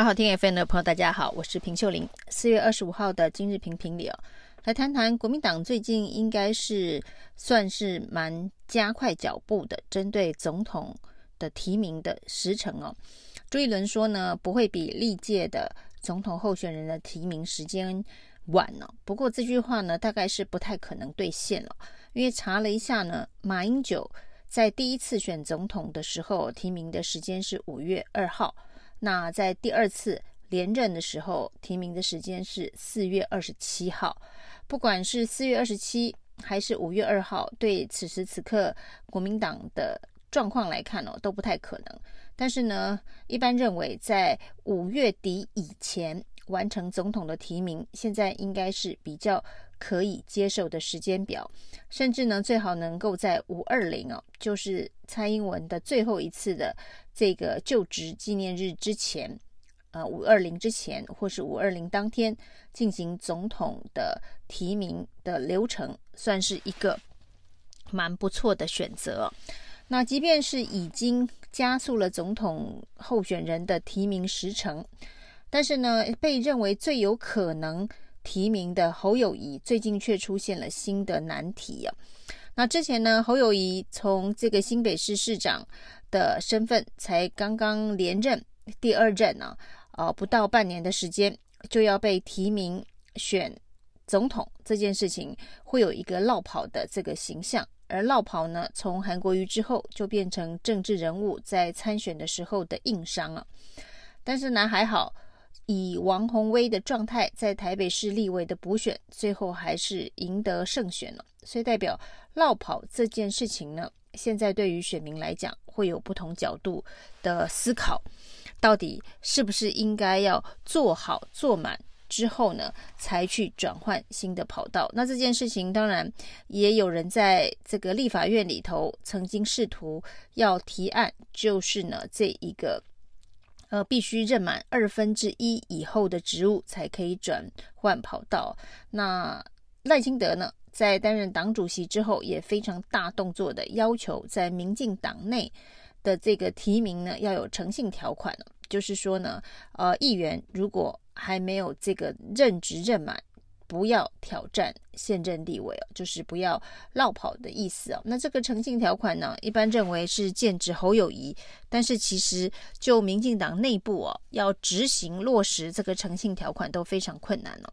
好好听 FM 的朋友，大家好，我是平秀玲。四月二十五号的今日评评里哦，来谈谈国民党最近应该是算是蛮加快脚步的，针对总统的提名的时程哦。朱一伦说呢，不会比历届的总统候选人的提名时间晚哦。不过这句话呢，大概是不太可能兑现了，因为查了一下呢，马英九在第一次选总统的时候提名的时间是五月二号。那在第二次连任的时候，提名的时间是四月二十七号。不管是四月二十七还是五月二号，对此时此刻国民党的状况来看哦，都不太可能。但是呢，一般认为在五月底以前完成总统的提名，现在应该是比较可以接受的时间表。甚至呢，最好能够在五二零哦，就是蔡英文的最后一次的。这个就职纪念日之前，呃，五二零之前，或是五二零当天进行总统的提名的流程，算是一个蛮不错的选择。那即便是已经加速了总统候选人的提名时程，但是呢，被认为最有可能提名的侯友谊，最近却出现了新的难题啊。那之前呢，侯友谊从这个新北市市长。的身份才刚刚连任第二任呢，呃，不到半年的时间就要被提名选总统，这件事情会有一个落跑的这个形象，而落跑呢，从韩国瑜之后就变成政治人物在参选的时候的硬伤了。但是呢，还好以王鸿威的状态在台北市立委的补选，最后还是赢得胜选了，所以代表落跑这件事情呢。现在对于选民来讲，会有不同角度的思考，到底是不是应该要做好做满之后呢，才去转换新的跑道？那这件事情当然也有人在这个立法院里头曾经试图要提案，就是呢这一个呃必须任满二分之一以后的职务才可以转换跑道。那赖清德呢？在担任党主席之后，也非常大动作的要求，在民进党内的这个提名呢，要有诚信条款。就是说呢，呃，议员如果还没有这个任职任满，不要挑战现任立委哦，就是不要落跑的意思哦。那这个诚信条款呢，一般认为是剑指侯友谊，但是其实就民进党内部哦，要执行落实这个诚信条款都非常困难哦。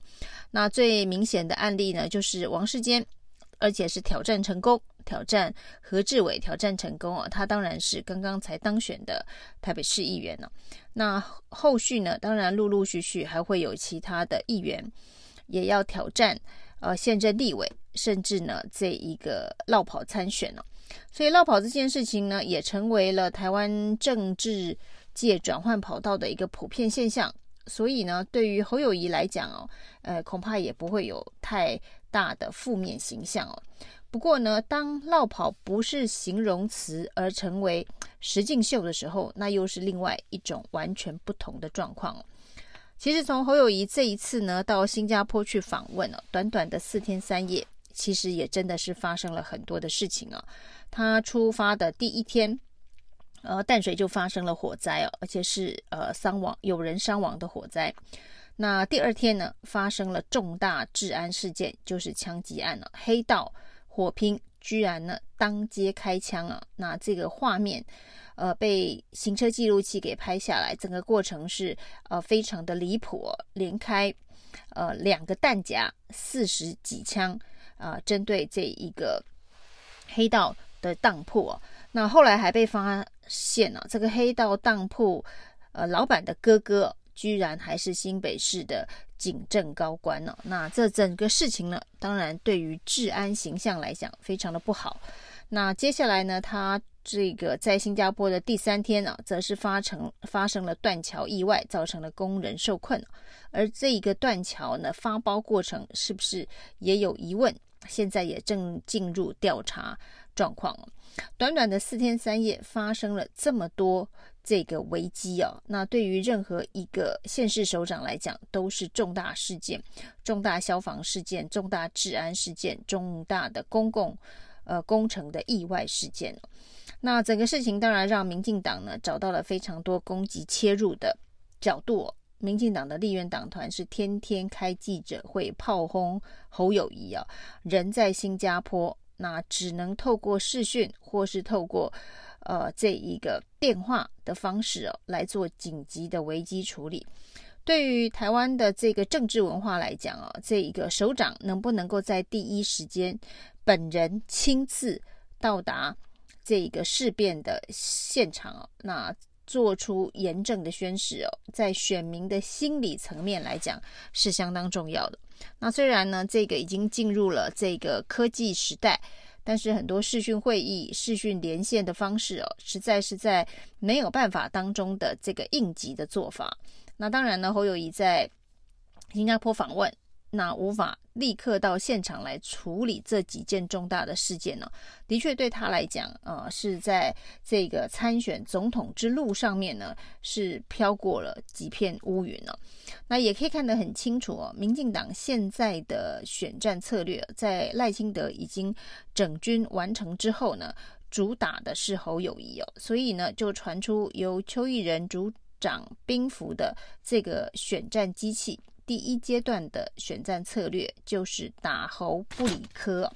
那最明显的案例呢，就是王世坚，而且是挑战成功，挑战何志伟，挑战成功哦。他当然是刚刚才当选的台北市议员呢。那后续呢，当然陆陆续续还会有其他的议员也要挑战呃现任立委，甚至呢这一个落跑参选了。所以落跑这件事情呢，也成为了台湾政治界转换跑道的一个普遍现象。所以呢，对于侯友谊来讲哦，呃，恐怕也不会有太大的负面形象哦。不过呢，当落跑不是形容词而成为实境秀的时候，那又是另外一种完全不同的状况哦。其实从侯友谊这一次呢到新加坡去访问啊，短短的四天三夜，其实也真的是发生了很多的事情啊。他出发的第一天。呃，淡水就发生了火灾哦，而且是呃伤亡，有人伤亡的火灾。那第二天呢，发生了重大治安事件，就是枪击案了，黑道火拼，居然呢当街开枪啊！那这个画面，呃，被行车记录器给拍下来，整个过程是呃非常的离谱，连开呃两个弹夹，四十几枪啊，呃，针对这一个黑道的当铺哦。那后来还被发。现了、这个黑道当铺，呃，老板的哥哥居然还是新北市的警政高官呢、那这整个事情呢，当然对于治安形象来讲非常的不好。那接下来呢，他这个在新加坡的第三天呢、则是发成发生了断桥意外，造成了工人受困。而这一个断桥呢，发包过程是不是也有疑问？现在也正进入调查状况。短短的四天三夜，发生了这么多这个危机啊！那对于任何一个县市首长来讲，都是重大事件、重大消防事件、重大治安事件、重大的公共呃工程的意外事件。那整个事情当然让民进党呢找到了非常多攻击切入的角度，民进党的立院党团是天天开记者会炮轰侯友谊啊，人在新加坡，那只能透过视讯或是透过呃这一个电话的方式哦来做紧急的危机处理。对于台湾的这个政治文化来讲哦，这一个首长能不能够在第一时间本人亲自到达这个事变的现场哦，那做出严正的宣示哦，在选民的心理层面来讲是相当重要的。那虽然呢，这个已经进入了这个科技时代，但是很多视讯会议、视讯连线的方式哦，实在是在没有办法当中的这个应急的做法。那当然呢，侯友谊在新加坡访问。那无法立刻到现场来处理这几件重大的事件呢？的确对他来讲，呃，是在这个参选总统之路上面呢，是飘过了几片乌云呢。那也可以看得很清楚哦，民进党现在的选战策略，在赖清德已经整军完成之后呢，主打的是侯友谊哦，所以呢，就传出由邱毅仁主掌兵符的这个选战机器。第一阶段的选战策略就是打侯不理科。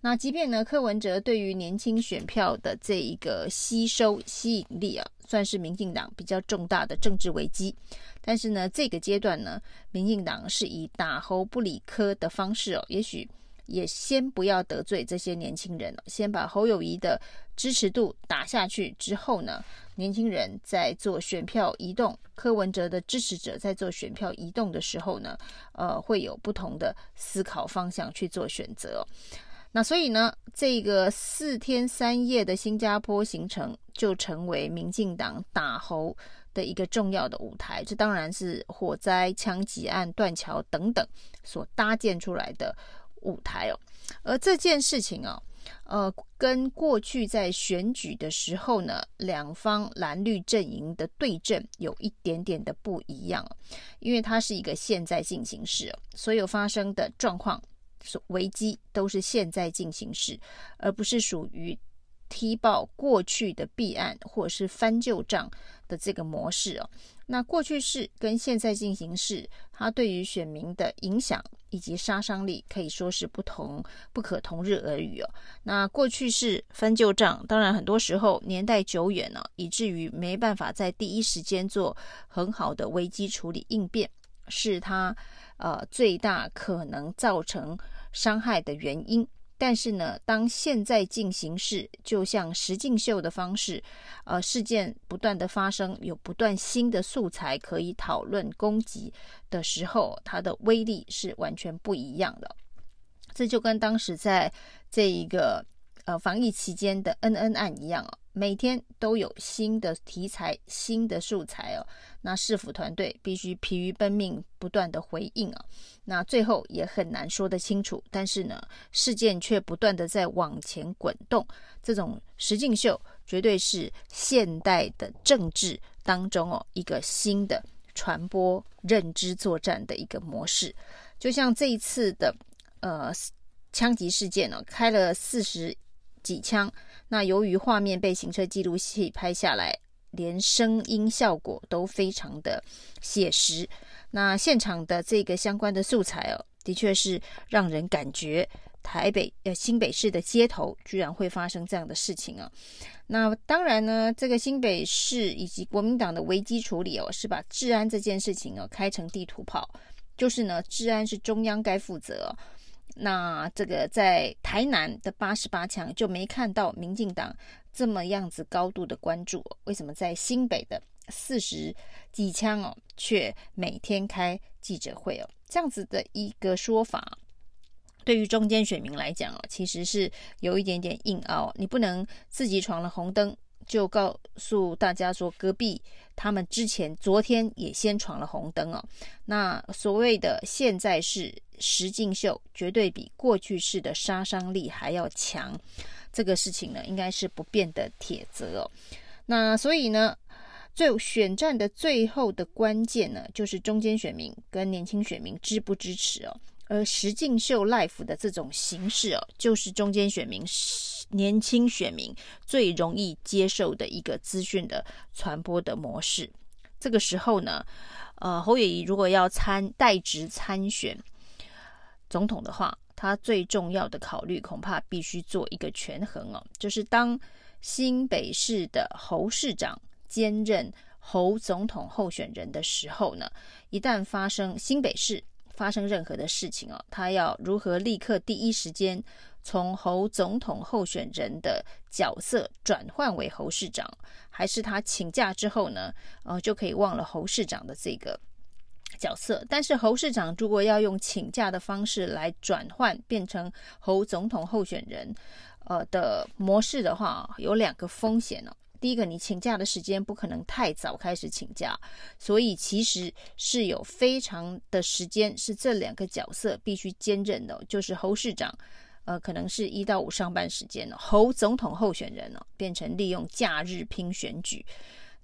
那即便呢，柯文哲对于年轻选票的这一个吸收吸引力啊，算是民进党比较重大的政治危机。但是呢，这个阶段呢，民进党是以打侯不理科的方式哦，也许。也先不要得罪这些年轻人，先把侯友谊的支持度打下去之后呢，年轻人在做选票移动，柯文哲的支持者在做选票移动的时候呢，呃，会有不同的思考方向去做选择。那所以呢，这个四天三夜的新加坡行程就成为民进党打侯的一个重要的舞台。这当然是火灾、枪击案、断桥等等所搭建出来的。舞台哦，而这件事情哦，呃，跟过去在选举的时候呢，两方蓝绿阵营的对阵有一点点的不一样，因为它是一个现在进行式，所有发生的状况、危机都是现在进行式，而不是属于踢爆过去的弊案或者是翻旧账的这个模式哦。那过去式跟现在进行式，它对于选民的影响以及杀伤力可以说是不同，不可同日而语哦。那过去式翻旧账，当然很多时候年代久远了，以至于没办法在第一时间做很好的危机处理应变，是它呃最大可能造成伤害的原因。但是呢，当现在进行式就像实境秀的方式，呃，事件不断的发生，有不断新的素材可以讨论攻击的时候，它的威力是完全不一样的。这就跟当时在这一个呃防疫期间的恩恩案一样哦。每天都有新的题材、新的素材哦，那市府团队必须疲于奔命，不断的回应啊，那最后也很难说得清楚。但是呢，事件却不断的在往前滚动，这种实境秀绝对是现代的政治当中哦一个新的传播认知作战的一个模式。就像这一次的呃枪击事件呢、哦，开了四十几枪。那由于画面被行车记录器拍下来，连声音效果都非常的写实。那现场的这个相关的素材哦，的确是让人感觉台北呃新北市的街头居然会发生这样的事情啊。那当然呢，这个新北市以及国民党的危机处理哦，是把治安这件事情哦开成地图炮，就是呢，治安是中央该负责。那这个在台南的八十八强就没看到民进党这么样子高度的关注，为什么在新北的四十几枪哦，却每天开记者会哦？这样子的一个说法，对于中间选民来讲哦，其实是有一点点硬凹。你不能自己闯了红灯，就告诉大家说隔壁他们之前昨天也先闯了红灯哦。那所谓的现在是。实境秀绝对比过去式的杀伤力还要强，这个事情呢，应该是不变的铁则哦。那所以呢，最选战的最后的关键呢，就是中间选民跟年轻选民支不支持哦。而实境秀 life 的这种形式哦，就是中间选民、年轻选民最容易接受的一个资讯的传播的模式。这个时候呢，呃，侯友宜如果要参代职参选总统的话，他最重要的考虑恐怕必须做一个权衡哦，就是当新北市的侯市长兼任侯总统候选人的时候呢，一旦发生新北市发生任何的事情哦，他要如何立刻第一时间从侯总统候选人的角色转换为侯市长，还是他请假之后呢，呃，就可以忘了侯市长的这个角色？但是侯市长如果要用请假的方式来转换变成侯总统候选人，呃的模式的话，有两个风险哦。第一个，你请假的时间不可能太早开始请假，所以其实是有非常的时间是这两个角色必须兼任的，就是侯市长，呃，可能是一到五上班时间，侯总统候选人呢，变成利用假日拼选举。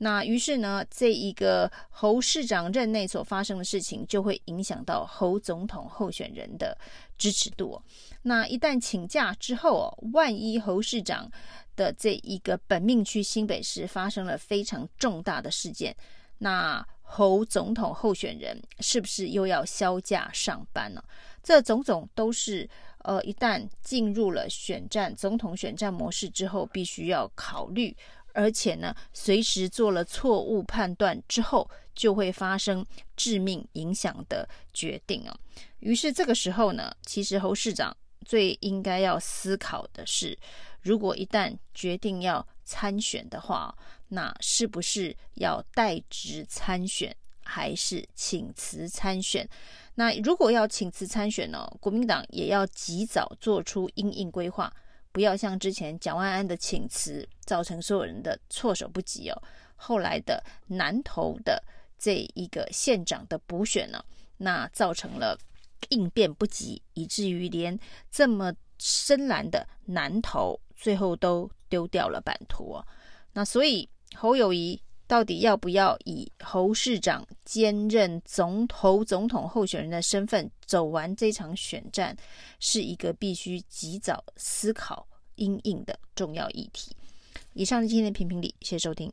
那于是呢，这一个侯市长任内所发生的事情，就会影响到侯总统候选人的支持度。那一旦请假之后哦，万一侯市长的这一个本命区新北市发生了非常重大的事件，那侯总统候选人是不是又要销假上班呢？这种种都是呃，一旦进入了选战总统选战模式之后，必须要考虑。而且呢，随时做了错误判断之后，就会发生致命影响的决定啊。于是这个时候呢，其实侯市长最应该要思考的是，如果一旦决定要参选的话，那是不是要代职参选，还是请辞参选？那如果要请辞参选呢，国民党也要及早做出因应规划。不要像之前蒋万安的请辞，造成所有人的措手不及哦。后来的南投的这一个县长的补选呢，那造成了应变不及，以至于连这么深蓝的南投最后都丢掉了版图。那所以侯友宜。到底要不要以侯市长兼任总统总统候选人的身份走完这场选战，是一个必须及早思考因应的重要议题。以上是今天的评评理，谢谢收听。